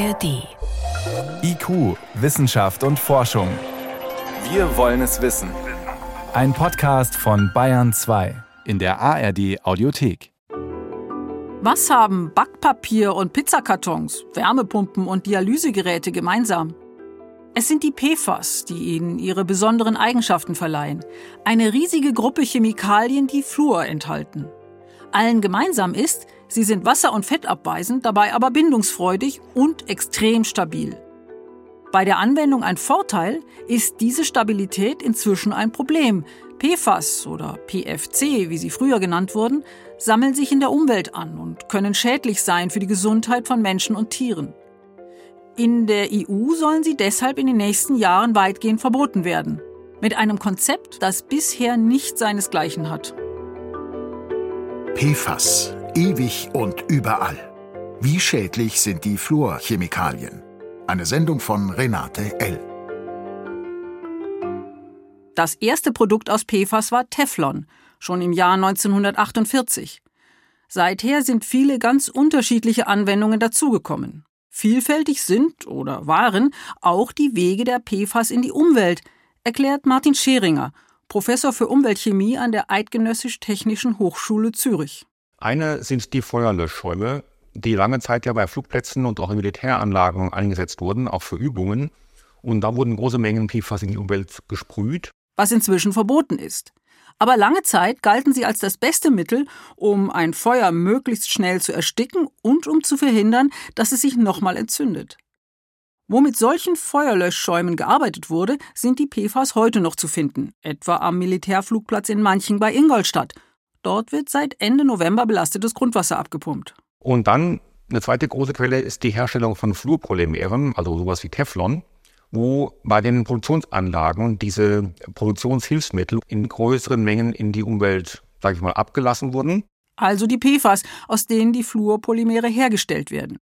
ARD. IQ, Wissenschaft und Forschung. Wir wollen es wissen. Ein Podcast von Bayern 2 in der ARD Audiothek. Was haben Backpapier und Pizzakartons, Wärmepumpen und Dialysegeräte gemeinsam? Es sind die PFAS, die ihnen ihre besonderen Eigenschaften verleihen. Eine riesige Gruppe Chemikalien, die Fluor enthalten. Allen gemeinsam ist, sie sind wasser- und fettabweisend, dabei aber bindungsfreudig und extrem stabil. Bei der Anwendung ein Vorteil ist diese Stabilität inzwischen ein Problem. PFAS oder PFC, wie sie früher genannt wurden, sammeln sich in der Umwelt an und können schädlich sein für die Gesundheit von Menschen und Tieren. In der EU sollen sie deshalb in den nächsten Jahren weitgehend verboten werden. Mit einem Konzept, das bisher nicht seinesgleichen hat. PFAS, ewig und überall. Wie schädlich sind die Fluorchemikalien? Eine Sendung von Renate L. Das erste Produkt aus PFAS war Teflon, schon im Jahr 1948. Seither sind viele ganz unterschiedliche Anwendungen dazugekommen. Vielfältig sind oder waren auch die Wege der PFAS in die Umwelt, erklärt Martin Scheringer, Professor für Umweltchemie an der Eidgenössisch-Technischen Hochschule Zürich. Eine sind die Feuerlöschschäume, die lange Zeit ja bei Flugplätzen und auch in Militäranlagen eingesetzt wurden, auch für Übungen. Und da wurden große Mengen PFAS in die Umwelt gesprüht. Was inzwischen verboten ist. Aber lange Zeit galten sie als das beste Mittel, um ein Feuer möglichst schnell zu ersticken und um zu verhindern, dass es sich nochmal entzündet. Wo mit solchen Feuerlöschschäumen gearbeitet wurde, sind die PFAS heute noch zu finden, etwa am Militärflugplatz in Manching bei Ingolstadt. Dort wird seit Ende November belastetes Grundwasser abgepumpt. Und dann eine zweite große Quelle ist die Herstellung von Fluorpolymeren, also sowas wie Teflon, wo bei den Produktionsanlagen diese Produktionshilfsmittel in größeren Mengen in die Umwelt, sage ich mal, abgelassen wurden. Also die PFAS, aus denen die Fluorpolymere hergestellt werden.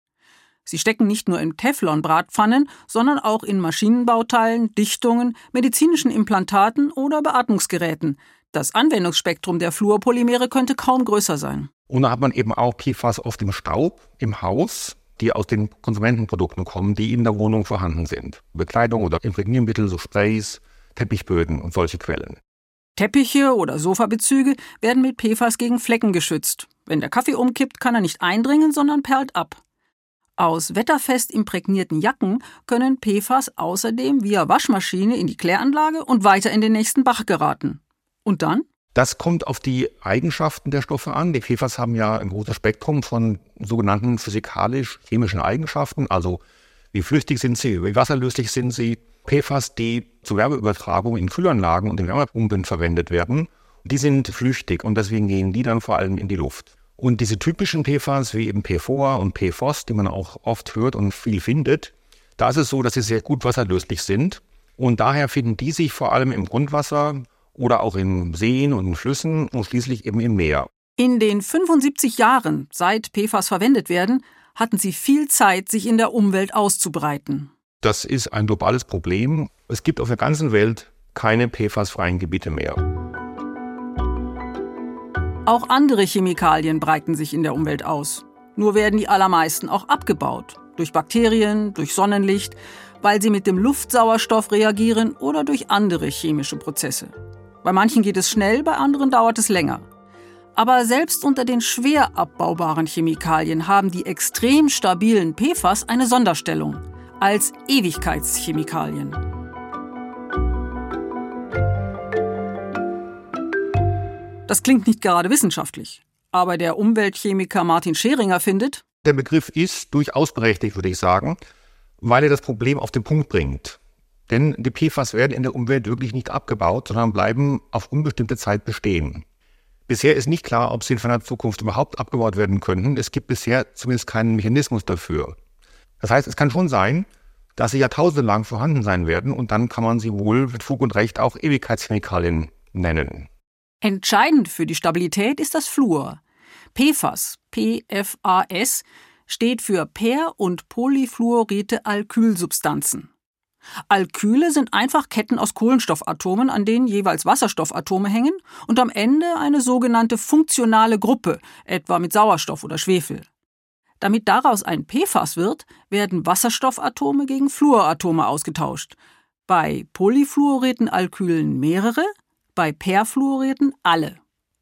Sie stecken nicht nur in Teflon-Bratpfannen, sondern auch in Maschinenbauteilen, Dichtungen, medizinischen Implantaten oder Beatmungsgeräten. Das Anwendungsspektrum der Fluorpolymere könnte kaum größer sein. Und da hat man eben auch PFAS auf dem Staub im Haus, die aus den Konsumentenprodukten kommen, die in der Wohnung vorhanden sind. Bekleidung oder Imprägniermittel, so Sprays, Teppichböden und solche Quellen. Teppiche oder Sofabezüge werden mit PFAS gegen Flecken geschützt. Wenn der Kaffee umkippt, kann er nicht eindringen, sondern perlt ab. Aus wetterfest imprägnierten Jacken können PFAS außerdem via Waschmaschine in die Kläranlage und weiter in den nächsten Bach geraten. Und dann? Das kommt auf die Eigenschaften der Stoffe an. Die PFAS haben ja ein großes Spektrum von sogenannten physikalisch-chemischen Eigenschaften, also wie flüchtig sind sie, wie wasserlöslich sind sie. PFAS, die zur Wärmeübertragung in Kühlanlagen und in Wärmepumpen verwendet werden, die sind flüchtig und deswegen gehen die dann vor allem in die Luft. Und diese typischen PFAS wie eben PFOA und PFOS, die man auch oft hört und viel findet, da ist es so, dass sie sehr gut wasserlöslich sind. Und daher finden die sich vor allem im Grundwasser oder auch in Seen und in Flüssen und schließlich eben im Meer. In den 75 Jahren, seit PFAS verwendet werden, hatten sie viel Zeit, sich in der Umwelt auszubreiten. Das ist ein globales Problem. Es gibt auf der ganzen Welt keine PFAS-freien Gebiete mehr. Auch andere Chemikalien breiten sich in der Umwelt aus. Nur werden die allermeisten auch abgebaut. Durch Bakterien, durch Sonnenlicht, weil sie mit dem Luftsauerstoff reagieren oder durch andere chemische Prozesse. Bei manchen geht es schnell, bei anderen dauert es länger. Aber selbst unter den schwer abbaubaren Chemikalien haben die extrem stabilen PFAS eine Sonderstellung als Ewigkeitschemikalien. Das klingt nicht gerade wissenschaftlich. Aber der Umweltchemiker Martin Scheringer findet, der Begriff ist durchaus berechtigt, würde ich sagen, weil er das Problem auf den Punkt bringt. Denn die PFAS werden in der Umwelt wirklich nicht abgebaut, sondern bleiben auf unbestimmte Zeit bestehen. Bisher ist nicht klar, ob sie in ferner Zukunft überhaupt abgebaut werden könnten. Es gibt bisher zumindest keinen Mechanismus dafür. Das heißt, es kann schon sein, dass sie jahrtausende lang vorhanden sein werden und dann kann man sie wohl mit Fug und Recht auch Ewigkeitschemikalien nennen. Entscheidend für die Stabilität ist das Fluor. PFAS, PFAS, steht für per- und polyfluorite Alkylsubstanzen. Alkyle sind einfach Ketten aus Kohlenstoffatomen, an denen jeweils Wasserstoffatome hängen und am Ende eine sogenannte funktionale Gruppe, etwa mit Sauerstoff oder Schwefel. Damit daraus ein PFAS wird, werden Wasserstoffatome gegen Fluoratome ausgetauscht. Bei polyfluoreten Alkylen mehrere, bei Perfluoreten alle.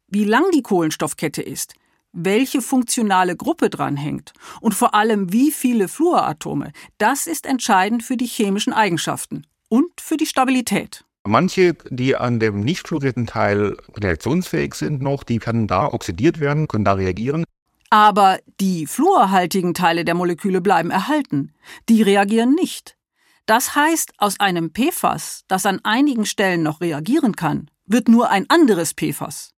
Wie lang die Kohlenstoffkette ist, welche funktionale Gruppe dranhängt und vor allem wie viele Fluoratome, das ist entscheidend für die chemischen Eigenschaften und für die Stabilität. Manche, die an dem nicht fluorierten Teil reaktionsfähig sind noch, die können da oxidiert werden, können da reagieren. Aber die fluorhaltigen Teile der Moleküle bleiben erhalten. Die reagieren nicht. Das heißt, aus einem PFAS, das an einigen Stellen noch reagieren kann, wird nur ein anderes PFAS.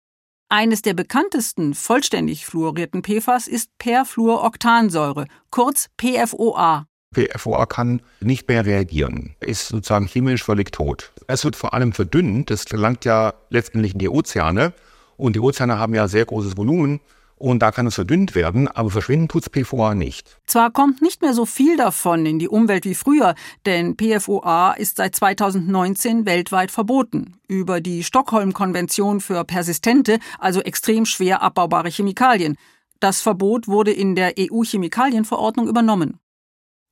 Eines der bekanntesten vollständig fluorierten PFAS ist Perfluoroktansäure, kurz PFOA. PFOA kann nicht mehr reagieren, ist sozusagen chemisch völlig tot. Es wird vor allem verdünnt, das gelangt ja letztendlich in die Ozeane und die Ozeane haben ja sehr großes Volumen und da kann es verdünnt werden, aber verschwinden tut es PFOA nicht. Zwar kommt nicht mehr so viel davon in die Umwelt wie früher, denn PFOA ist seit 2019 weltweit verboten. Über die Stockholm-Konvention für persistente, also extrem schwer abbaubare Chemikalien. Das Verbot wurde in der EU-Chemikalienverordnung übernommen.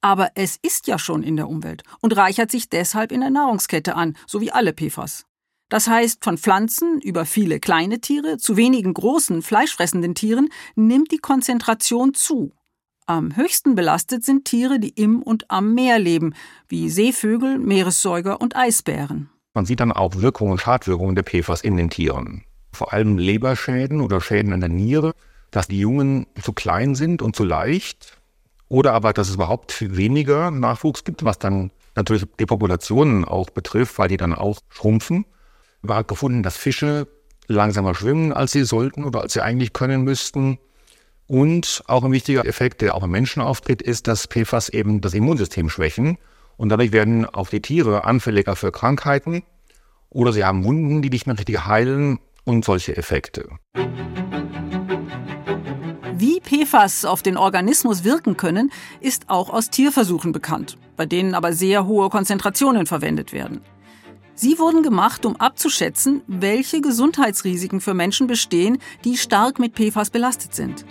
Aber es ist ja schon in der Umwelt und reichert sich deshalb in der Nahrungskette an, so wie alle PFAS. Das heißt, von Pflanzen über viele kleine Tiere zu wenigen großen fleischfressenden Tieren nimmt die Konzentration zu. Am höchsten belastet sind Tiere, die im und am Meer leben, wie Seevögel, Meeressäuger und Eisbären. Man sieht dann auch Wirkungen und Schadwirkungen der PFAS in den Tieren. Vor allem Leberschäden oder Schäden an der Niere, dass die Jungen zu klein sind und zu leicht. Oder aber, dass es überhaupt weniger Nachwuchs gibt, was dann natürlich die Populationen auch betrifft, weil die dann auch schrumpfen war gefunden, dass Fische langsamer schwimmen, als sie sollten oder als sie eigentlich können müssten. Und auch ein wichtiger Effekt, der auch im Menschen auftritt, ist, dass PFAS eben das Immunsystem schwächen. Und dadurch werden auch die Tiere anfälliger für Krankheiten oder sie haben Wunden, die nicht mehr richtig heilen und solche Effekte. Wie PFAS auf den Organismus wirken können, ist auch aus Tierversuchen bekannt, bei denen aber sehr hohe Konzentrationen verwendet werden. Sie wurden gemacht, um abzuschätzen, welche Gesundheitsrisiken für Menschen bestehen, die stark mit PFAS belastet sind.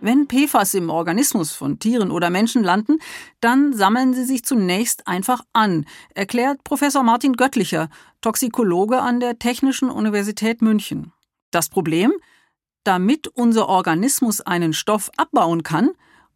Wenn PFAS im Organismus von Tieren oder Menschen landen, dann sammeln sie sich zunächst einfach an, erklärt Professor Martin Göttlicher, Toxikologe an der Technischen Universität München. Das Problem? Damit unser Organismus einen Stoff abbauen kann,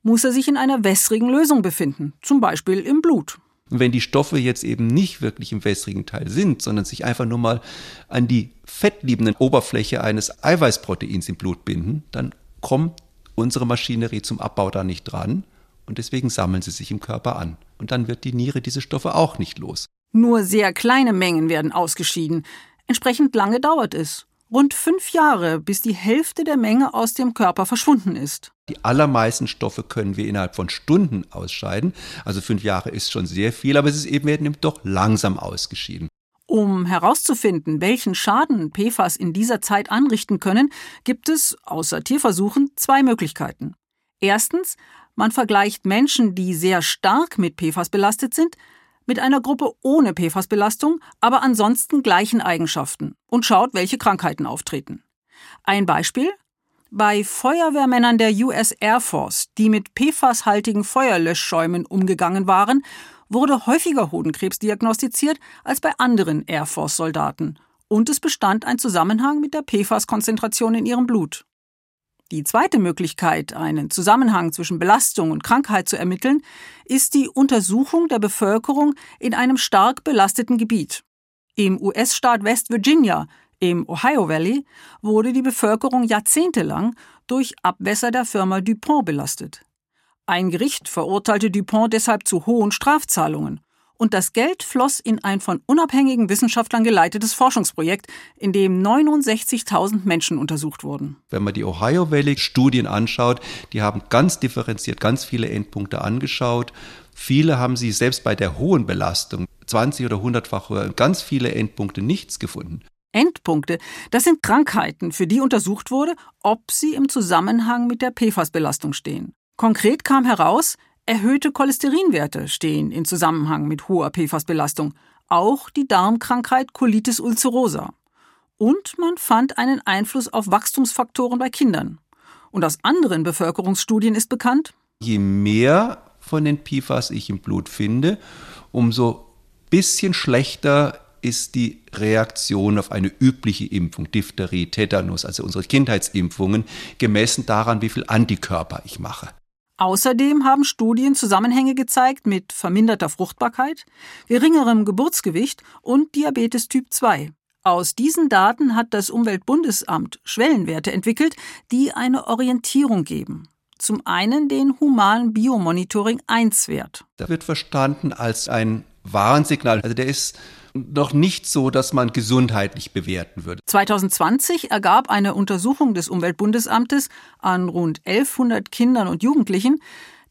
muss er sich in einer wässrigen Lösung befinden, zum Beispiel im Blut. Und wenn die Stoffe jetzt eben nicht wirklich im wässrigen Teil sind, sondern sich einfach nur mal an die fettliebenden Oberfläche eines Eiweißproteins im Blut binden, dann kommt unsere Maschinerie zum Abbau da nicht dran und deswegen sammeln sie sich im Körper an. Und dann wird die Niere diese Stoffe auch nicht los. Nur sehr kleine Mengen werden ausgeschieden. Entsprechend lange dauert es. Rund fünf Jahre, bis die Hälfte der Menge aus dem Körper verschwunden ist. Die allermeisten Stoffe können wir innerhalb von Stunden ausscheiden. Also fünf Jahre ist schon sehr viel, aber es ist eben, werden doch langsam ausgeschieden. Um herauszufinden, welchen Schaden PFAS in dieser Zeit anrichten können, gibt es, außer Tierversuchen, zwei Möglichkeiten. Erstens, man vergleicht Menschen, die sehr stark mit PFAS belastet sind, mit einer Gruppe ohne PFAS-Belastung, aber ansonsten gleichen Eigenschaften und schaut, welche Krankheiten auftreten. Ein Beispiel? Bei Feuerwehrmännern der US Air Force, die mit PFAS-haltigen Feuerlöschschäumen umgegangen waren, wurde häufiger Hodenkrebs diagnostiziert als bei anderen Air Force-Soldaten. Und es bestand ein Zusammenhang mit der PFAS-Konzentration in ihrem Blut. Die zweite Möglichkeit, einen Zusammenhang zwischen Belastung und Krankheit zu ermitteln, ist die Untersuchung der Bevölkerung in einem stark belasteten Gebiet. Im US-Staat West Virginia, im Ohio Valley, wurde die Bevölkerung jahrzehntelang durch Abwässer der Firma DuPont belastet. Ein Gericht verurteilte DuPont deshalb zu hohen Strafzahlungen und das Geld floss in ein von unabhängigen Wissenschaftlern geleitetes Forschungsprojekt, in dem 69.000 Menschen untersucht wurden. Wenn man die Ohio Valley Studien anschaut, die haben ganz differenziert ganz viele Endpunkte angeschaut. Viele haben sie selbst bei der hohen Belastung, 20 oder 100-fach höher, ganz viele Endpunkte nichts gefunden. Endpunkte, das sind Krankheiten, für die untersucht wurde, ob sie im Zusammenhang mit der PFAS-Belastung stehen. Konkret kam heraus, Erhöhte Cholesterinwerte stehen in Zusammenhang mit hoher PFAS-Belastung, auch die Darmkrankheit Colitis ulcerosa. Und man fand einen Einfluss auf Wachstumsfaktoren bei Kindern. Und aus anderen Bevölkerungsstudien ist bekannt, je mehr von den PFAS ich im Blut finde, umso bisschen schlechter ist die Reaktion auf eine übliche Impfung, Diphtherie, Tetanus, also unsere Kindheitsimpfungen, gemessen daran, wie viel Antikörper ich mache. Außerdem haben Studien Zusammenhänge gezeigt mit verminderter Fruchtbarkeit, geringerem Geburtsgewicht und Diabetes Typ 2. Aus diesen Daten hat das Umweltbundesamt Schwellenwerte entwickelt, die eine Orientierung geben. Zum einen den humanen Biomonitoring 1-Wert. Der wird verstanden als ein Warnsignal. Also der ist noch nicht so, dass man gesundheitlich bewerten würde. 2020 ergab eine Untersuchung des Umweltbundesamtes an rund 1100 Kindern und Jugendlichen,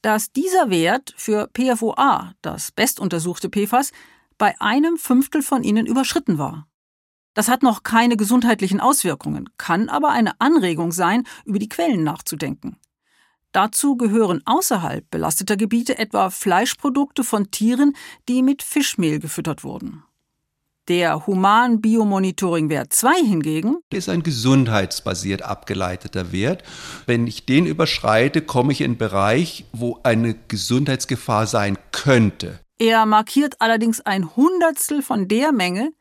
dass dieser Wert für PFOA, das bestuntersuchte PFAS, bei einem Fünftel von ihnen überschritten war. Das hat noch keine gesundheitlichen Auswirkungen, kann aber eine Anregung sein, über die Quellen nachzudenken. Dazu gehören außerhalb belasteter Gebiete etwa Fleischprodukte von Tieren, die mit Fischmehl gefüttert wurden. Der Human Biomonitoring Wert 2 hingegen ist ein gesundheitsbasiert abgeleiteter Wert. Wenn ich den überschreite, komme ich in einen Bereich, wo eine Gesundheitsgefahr sein könnte. Er markiert allerdings ein Hundertstel von der Menge,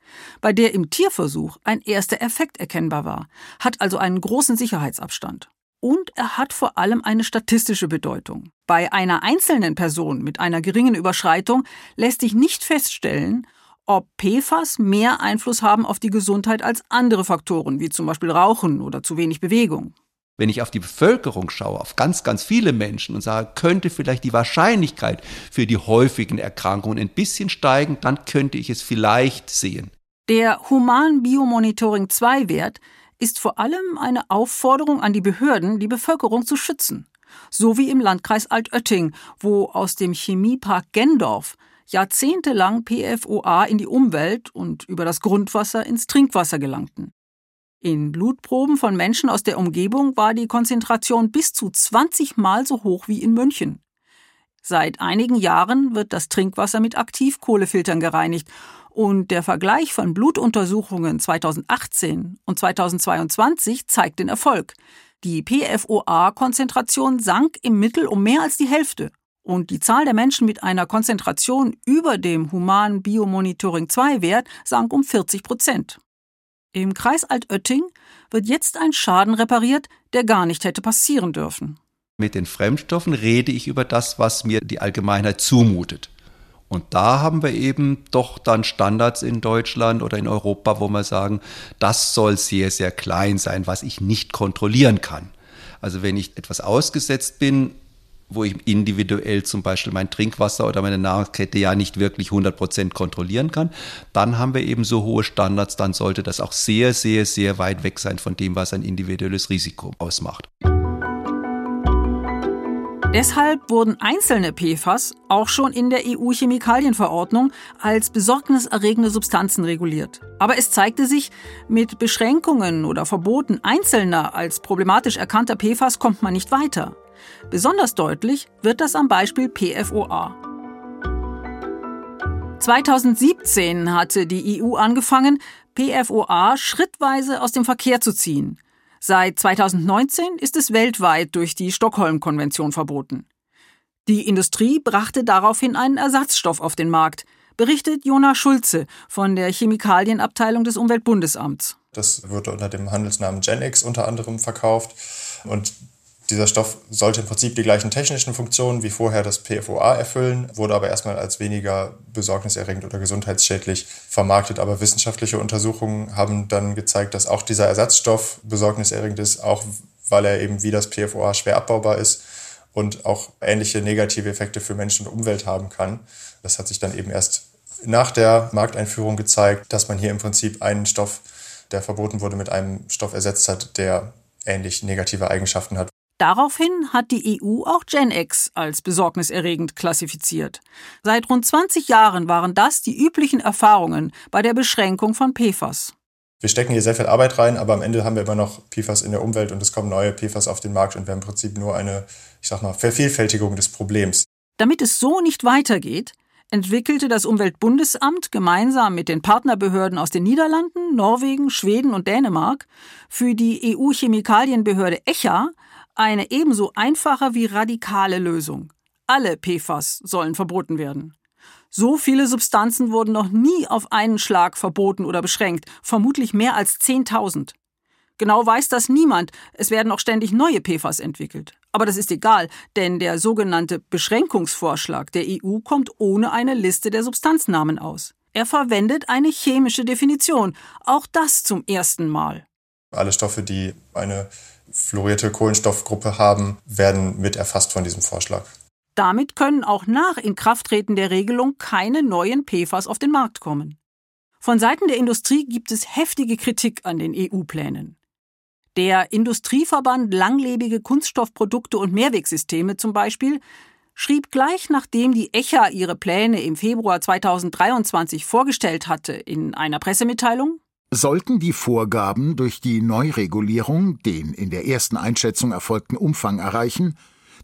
bei der im Tierversuch ein erster Effekt erkennbar war, hat also einen großen Sicherheitsabstand. Und er hat vor allem eine statistische Bedeutung. Bei einer einzelnen Person mit einer geringen Überschreitung lässt sich nicht feststellen, ob PFAS mehr Einfluss haben auf die Gesundheit als andere Faktoren, wie zum Beispiel Rauchen oder zu wenig Bewegung. Wenn ich auf die Bevölkerung schaue, auf ganz, ganz viele Menschen und sage, könnte vielleicht die Wahrscheinlichkeit für die häufigen Erkrankungen ein bisschen steigen, dann könnte ich es vielleicht sehen. Der Human Biomonitoring 2 Wert ist vor allem eine Aufforderung an die Behörden, die Bevölkerung zu schützen. So wie im Landkreis Altötting, wo aus dem Chemiepark Gendorf jahrzehntelang PFOA in die Umwelt und über das Grundwasser ins Trinkwasser gelangten. In Blutproben von Menschen aus der Umgebung war die Konzentration bis zu 20 Mal so hoch wie in München. Seit einigen Jahren wird das Trinkwasser mit Aktivkohlefiltern gereinigt und der Vergleich von Blutuntersuchungen 2018 und 2022 zeigt den Erfolg. Die PFOA-Konzentration sank im Mittel um mehr als die Hälfte und die Zahl der Menschen mit einer Konzentration über dem humanen Biomonitoring 2 Wert sank um 40 Prozent. Im Kreis Altötting wird jetzt ein Schaden repariert, der gar nicht hätte passieren dürfen. Mit den Fremdstoffen rede ich über das, was mir die Allgemeinheit zumutet. Und da haben wir eben doch dann Standards in Deutschland oder in Europa, wo wir sagen, das soll sehr, sehr klein sein, was ich nicht kontrollieren kann. Also wenn ich etwas ausgesetzt bin, wo ich individuell zum Beispiel mein Trinkwasser oder meine Nahrungskette ja nicht wirklich 100 Prozent kontrollieren kann, dann haben wir eben so hohe Standards, dann sollte das auch sehr, sehr, sehr weit weg sein von dem, was ein individuelles Risiko ausmacht. Deshalb wurden einzelne PFAS auch schon in der EU-Chemikalienverordnung als besorgniserregende Substanzen reguliert. Aber es zeigte sich, mit Beschränkungen oder Verboten einzelner als problematisch erkannter PFAS kommt man nicht weiter. Besonders deutlich wird das am Beispiel PFOA. 2017 hatte die EU angefangen, PFOA schrittweise aus dem Verkehr zu ziehen. Seit 2019 ist es weltweit durch die Stockholm-Konvention verboten. Die Industrie brachte daraufhin einen Ersatzstoff auf den Markt, berichtet Jona Schulze von der Chemikalienabteilung des Umweltbundesamts. Das wird unter dem Handelsnamen Genix unter anderem verkauft und dieser Stoff sollte im Prinzip die gleichen technischen Funktionen wie vorher das PFOA erfüllen, wurde aber erstmal als weniger besorgniserregend oder gesundheitsschädlich vermarktet. Aber wissenschaftliche Untersuchungen haben dann gezeigt, dass auch dieser Ersatzstoff besorgniserregend ist, auch weil er eben wie das PFOA schwer abbaubar ist und auch ähnliche negative Effekte für Menschen und Umwelt haben kann. Das hat sich dann eben erst nach der Markteinführung gezeigt, dass man hier im Prinzip einen Stoff, der verboten wurde, mit einem Stoff ersetzt hat, der ähnlich negative Eigenschaften hat. Daraufhin hat die EU auch Gen X als besorgniserregend klassifiziert. Seit rund 20 Jahren waren das die üblichen Erfahrungen bei der Beschränkung von PFAS. Wir stecken hier sehr viel Arbeit rein, aber am Ende haben wir immer noch PFAS in der Umwelt und es kommen neue PFAS auf den Markt und wir haben im Prinzip nur eine, ich sag mal, Vervielfältigung des Problems. Damit es so nicht weitergeht, entwickelte das Umweltbundesamt gemeinsam mit den Partnerbehörden aus den Niederlanden, Norwegen, Schweden und Dänemark für die EU-Chemikalienbehörde ECHA Eine ebenso einfache wie radikale Lösung. Alle PFAS sollen verboten werden. So viele Substanzen wurden noch nie auf einen Schlag verboten oder beschränkt, vermutlich mehr als 10.000. Genau weiß das niemand, es werden auch ständig neue PFAS entwickelt. Aber das ist egal, denn der sogenannte Beschränkungsvorschlag der EU kommt ohne eine Liste der Substanznamen aus. Er verwendet eine chemische Definition, auch das zum ersten Mal. Alle Stoffe, die eine fluorierte Kohlenstoffgruppe haben, werden mit erfasst von diesem Vorschlag. Damit können auch nach Inkrafttreten der Regelung keine neuen PFAS auf den Markt kommen. Von Seiten der Industrie gibt es heftige Kritik an den EU-Plänen. Der Industrieverband Langlebige Kunststoffprodukte und Mehrwegsysteme zum Beispiel schrieb gleich nachdem die ECHA ihre Pläne im Februar 2023 vorgestellt hatte in einer Pressemitteilung Sollten die Vorgaben durch die Neuregulierung den in der ersten Einschätzung erfolgten Umfang erreichen,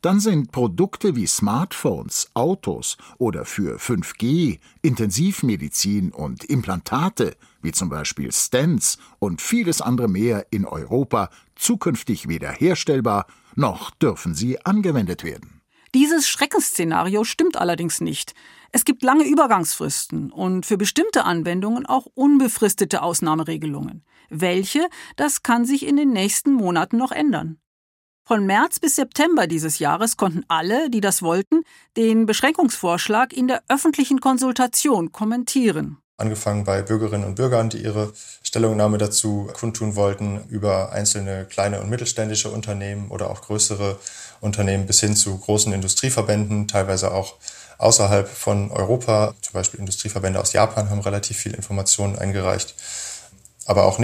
dann sind Produkte wie Smartphones, Autos oder für 5G, Intensivmedizin und Implantate, wie zum Beispiel Stents und vieles andere mehr in Europa, zukünftig weder herstellbar noch dürfen sie angewendet werden. Dieses Schreckensszenario stimmt allerdings nicht. Es gibt lange Übergangsfristen und für bestimmte Anwendungen auch unbefristete Ausnahmeregelungen. Welche, das kann sich in den nächsten Monaten noch ändern. Von März bis September dieses Jahres konnten alle, die das wollten, den Beschränkungsvorschlag in der öffentlichen Konsultation kommentieren. Angefangen bei Bürgerinnen und Bürgern, die ihre Stellungnahme dazu kundtun wollten, über einzelne kleine und mittelständische Unternehmen oder auch größere Unternehmen bis hin zu großen Industrieverbänden, teilweise auch außerhalb von Europa. Zum Beispiel Industrieverbände aus Japan haben relativ viel Informationen eingereicht. Aber auch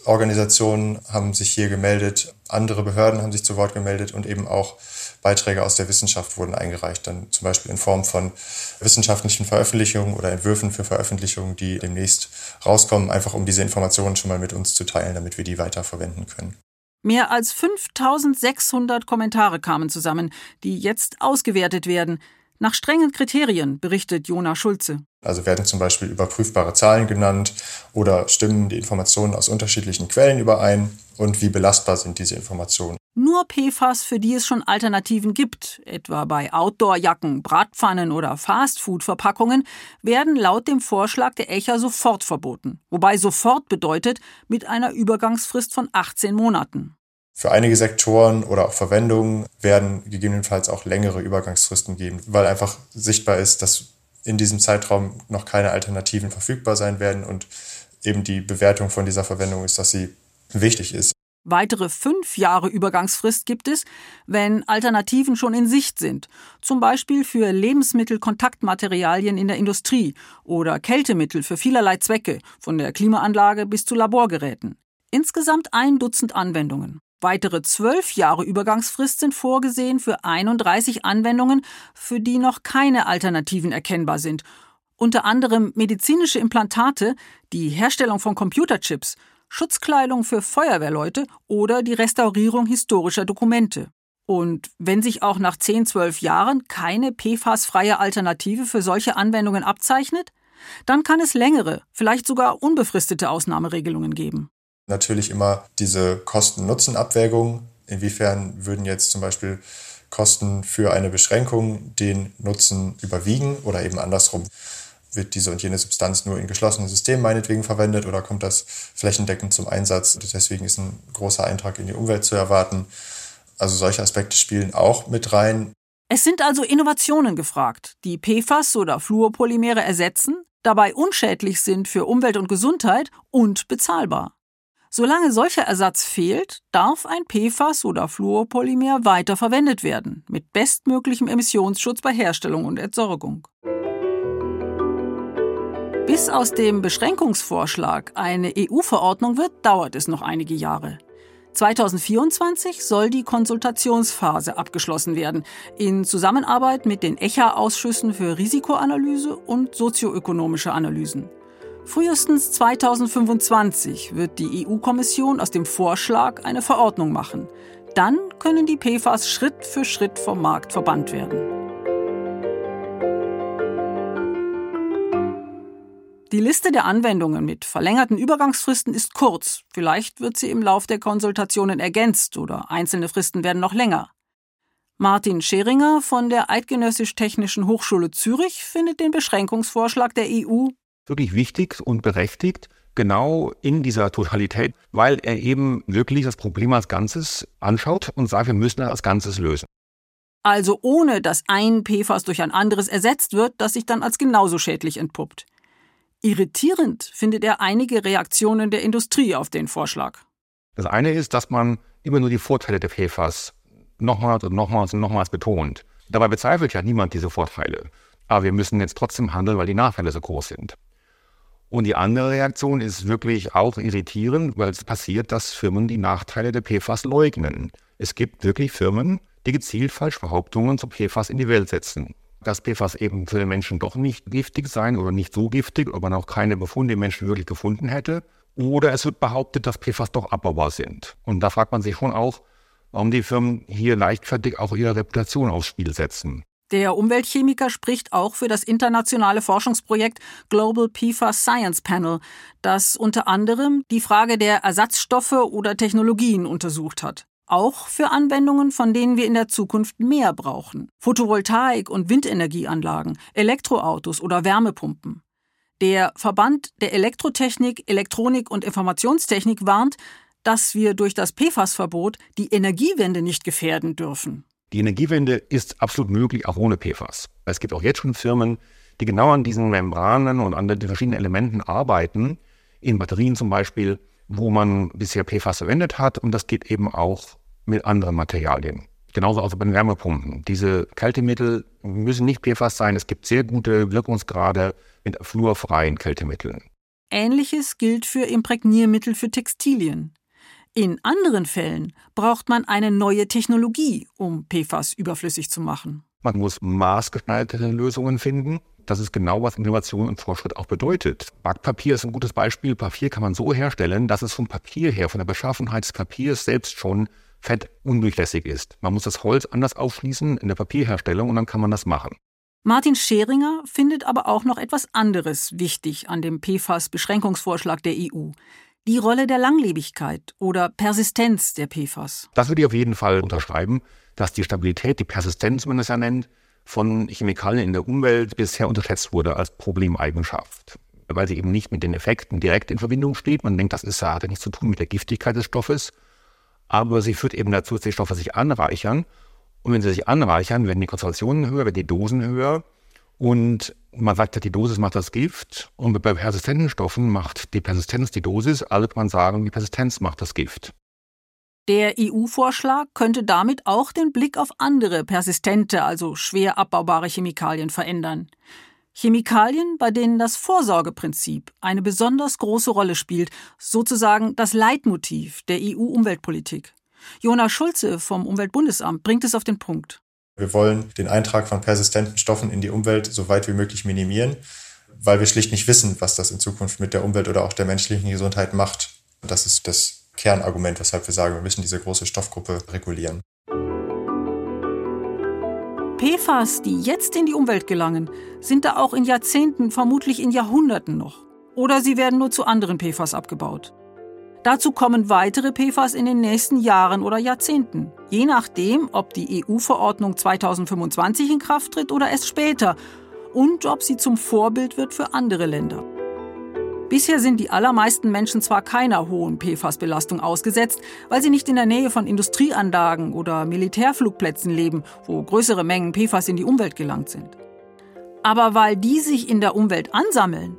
Nichtregierungsorganisationen haben sich hier gemeldet, andere Behörden haben sich zu Wort gemeldet und eben auch Beiträge aus der Wissenschaft wurden eingereicht, dann zum Beispiel in Form von wissenschaftlichen Veröffentlichungen oder Entwürfen für Veröffentlichungen, die demnächst rauskommen, einfach um diese Informationen schon mal mit uns zu teilen, damit wir die weiter verwenden können. Mehr als 5600 Kommentare kamen zusammen, die jetzt ausgewertet werden. Nach strengen Kriterien, berichtet Jona Schulze. Also werden zum Beispiel überprüfbare Zahlen genannt oder stimmen die Informationen aus unterschiedlichen Quellen überein und wie belastbar sind diese Informationen. Nur PFAS, für die es schon Alternativen gibt, etwa bei Outdoor-Jacken, Bratpfannen oder Fastfood-Verpackungen, werden laut dem Vorschlag der ECHA sofort verboten. Wobei sofort bedeutet mit einer Übergangsfrist von 18 Monaten. Für einige Sektoren oder auch Verwendungen werden gegebenenfalls auch längere Übergangsfristen geben, weil einfach sichtbar ist, dass in diesem Zeitraum noch keine Alternativen verfügbar sein werden und eben die Bewertung von dieser Verwendung ist, dass sie wichtig ist. Weitere fünf Jahre Übergangsfrist gibt es, wenn Alternativen schon in Sicht sind, zum Beispiel für Lebensmittelkontaktmaterialien in der Industrie oder Kältemittel für vielerlei Zwecke, von der Klimaanlage bis zu Laborgeräten. Insgesamt ein Dutzend Anwendungen. Weitere zwölf Jahre Übergangsfrist sind vorgesehen für 31 Anwendungen, für die noch keine Alternativen erkennbar sind. Unter anderem medizinische Implantate, die Herstellung von Computerchips, Schutzkleidung für Feuerwehrleute oder die Restaurierung historischer Dokumente. Und wenn sich auch nach 10, 12 Jahren keine PFAS-freie Alternative für solche Anwendungen abzeichnet, dann kann es längere, vielleicht sogar unbefristete Ausnahmeregelungen geben natürlich immer diese Kosten-Nutzen-Abwägung. Inwiefern würden jetzt zum Beispiel Kosten für eine Beschränkung den Nutzen überwiegen oder eben andersrum? Wird diese und jene Substanz nur in geschlossenen Systemen meinetwegen verwendet oder kommt das flächendeckend zum Einsatz? Deswegen ist ein großer Eintrag in die Umwelt zu erwarten. Also solche Aspekte spielen auch mit rein. Es sind also Innovationen gefragt, die PFAS oder Fluorpolymere ersetzen, dabei unschädlich sind für Umwelt und Gesundheit und bezahlbar. Solange solcher Ersatz fehlt, darf ein PFAS oder Fluorpolymer weiter verwendet werden, mit bestmöglichem Emissionsschutz bei Herstellung und Entsorgung. Bis aus dem Beschränkungsvorschlag eine EU-Verordnung wird, dauert es noch einige Jahre. 2024 soll die Konsultationsphase abgeschlossen werden, in Zusammenarbeit mit den ECHA-Ausschüssen für Risikoanalyse und sozioökonomische Analysen. Frühestens 2025 wird die EU-Kommission aus dem Vorschlag eine Verordnung machen. Dann können die PFAS Schritt für Schritt vom Markt verbannt werden. Die Liste der Anwendungen mit verlängerten Übergangsfristen ist kurz. Vielleicht wird sie im Lauf der Konsultationen ergänzt oder einzelne Fristen werden noch länger. Martin Scheringer von der Eidgenössisch-Technischen Hochschule Zürich findet den Beschränkungsvorschlag der EU wirklich wichtig und berechtigt, genau in dieser Totalität, weil er eben wirklich das Problem als Ganzes anschaut und sagt, wir müssen das als Ganzes lösen. Also ohne dass ein PFAS durch ein anderes ersetzt wird, das sich dann als genauso schädlich entpuppt. Irritierend findet er einige Reaktionen der Industrie auf den Vorschlag. Das eine ist, dass man immer nur die Vorteile der PFAS nochmals und nochmals und nochmals betont. Dabei bezweifelt ja niemand diese Vorteile. Aber wir müssen jetzt trotzdem handeln, weil die Nachteile so groß sind. Und die andere Reaktion ist wirklich auch irritierend, weil es passiert, dass Firmen die Nachteile der PFAS leugnen. Es gibt wirklich Firmen, die gezielt Falschbehauptungen zu PFAS in die Welt setzen. Dass PFAS eben für den Menschen doch nicht giftig sein oder nicht so giftig, ob man auch keine Befunde im Menschen wirklich gefunden hätte. Oder es wird behauptet, dass PFAS doch abbaubar sind. Und da fragt man sich schon auch, warum die Firmen hier leichtfertig auch ihre Reputation aufs Spiel setzen. Der Umweltchemiker spricht auch für das internationale Forschungsprojekt Global PFAS Science Panel, das unter anderem die Frage der Ersatzstoffe oder Technologien untersucht hat. Auch für Anwendungen, von denen wir in der Zukunft mehr brauchen. Photovoltaik- und Windenergieanlagen, Elektroautos oder Wärmepumpen. Der Verband der Elektrotechnik, Elektronik und Informationstechnik warnt, dass wir durch das PFAS-Verbot die Energiewende nicht gefährden dürfen. Die Energiewende ist absolut möglich, auch ohne PFAS. Es gibt auch jetzt schon Firmen, die genau an diesen Membranen und an den verschiedenen Elementen arbeiten, in Batterien zum Beispiel, wo man bisher PFAS verwendet hat. Und das geht eben auch mit anderen Materialien. Genauso auch bei den Wärmepumpen. Diese Kältemittel müssen nicht PFAS sein. Es gibt sehr gute Wirkungsgrade mit fluorfreien Kältemitteln. Ähnliches gilt für Imprägniermittel für Textilien. In anderen Fällen braucht man eine neue Technologie, um PFAS überflüssig zu machen. Man muss maßgeschneiderte Lösungen finden. Das ist genau, was Innovation und Fortschritt auch bedeutet. Backpapier ist ein gutes Beispiel. Papier kann man so herstellen, dass es vom Papier her, von der Beschaffenheit des Papiers selbst schon fettundurchlässig ist. Man muss das Holz anders aufschließen in der Papierherstellung und dann kann man das machen. Martin Scheringer findet aber auch noch etwas anderes wichtig an dem PFAS-Beschränkungsvorschlag der EU die Rolle der Langlebigkeit oder Persistenz der PFAS. Das würde ich auf jeden Fall unterschreiben, dass die Stabilität, die Persistenz, wie man es ja nennt, von Chemikalien in der Umwelt bisher unterschätzt wurde als Problemeigenschaft. Weil sie eben nicht mit den Effekten direkt in Verbindung steht. Man denkt, das ist, hat ja nichts zu tun mit der Giftigkeit des Stoffes. Aber sie führt eben dazu, dass die Stoffe sich anreichern. Und wenn sie sich anreichern, werden die Konzentrationen höher, werden die Dosen höher. Und man sagt ja, die Dosis macht das Gift. Und bei persistenten Stoffen macht die Persistenz die Dosis. Also kann man sagen, die Persistenz macht das Gift. Der EU-Vorschlag könnte damit auch den Blick auf andere persistente, also schwer abbaubare Chemikalien verändern. Chemikalien, bei denen das Vorsorgeprinzip eine besonders große Rolle spielt, sozusagen das Leitmotiv der EU-Umweltpolitik. Jonas Schulze vom Umweltbundesamt bringt es auf den Punkt. Wir wollen den Eintrag von persistenten Stoffen in die Umwelt so weit wie möglich minimieren, weil wir schlicht nicht wissen, was das in Zukunft mit der Umwelt oder auch der menschlichen Gesundheit macht. Das ist das Kernargument, weshalb wir sagen, wir müssen diese große Stoffgruppe regulieren. PFAS, die jetzt in die Umwelt gelangen, sind da auch in Jahrzehnten, vermutlich in Jahrhunderten noch. Oder sie werden nur zu anderen PFAS abgebaut. Dazu kommen weitere PFAS in den nächsten Jahren oder Jahrzehnten, je nachdem, ob die EU-Verordnung 2025 in Kraft tritt oder erst später und ob sie zum Vorbild wird für andere Länder. Bisher sind die allermeisten Menschen zwar keiner hohen PFAS-Belastung ausgesetzt, weil sie nicht in der Nähe von Industrieanlagen oder Militärflugplätzen leben, wo größere Mengen PFAS in die Umwelt gelangt sind. Aber weil die sich in der Umwelt ansammeln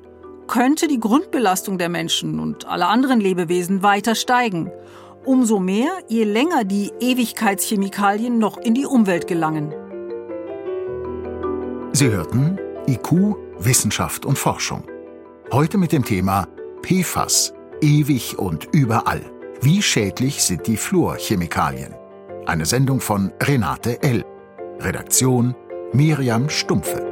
könnte die Grundbelastung der Menschen und aller anderen Lebewesen weiter steigen. Umso mehr, je länger die Ewigkeitschemikalien noch in die Umwelt gelangen. Sie hörten IQ, Wissenschaft und Forschung. Heute mit dem Thema PFAS, ewig und überall. Wie schädlich sind die Fluorchemikalien? Eine Sendung von Renate L. Redaktion Miriam Stumpfe.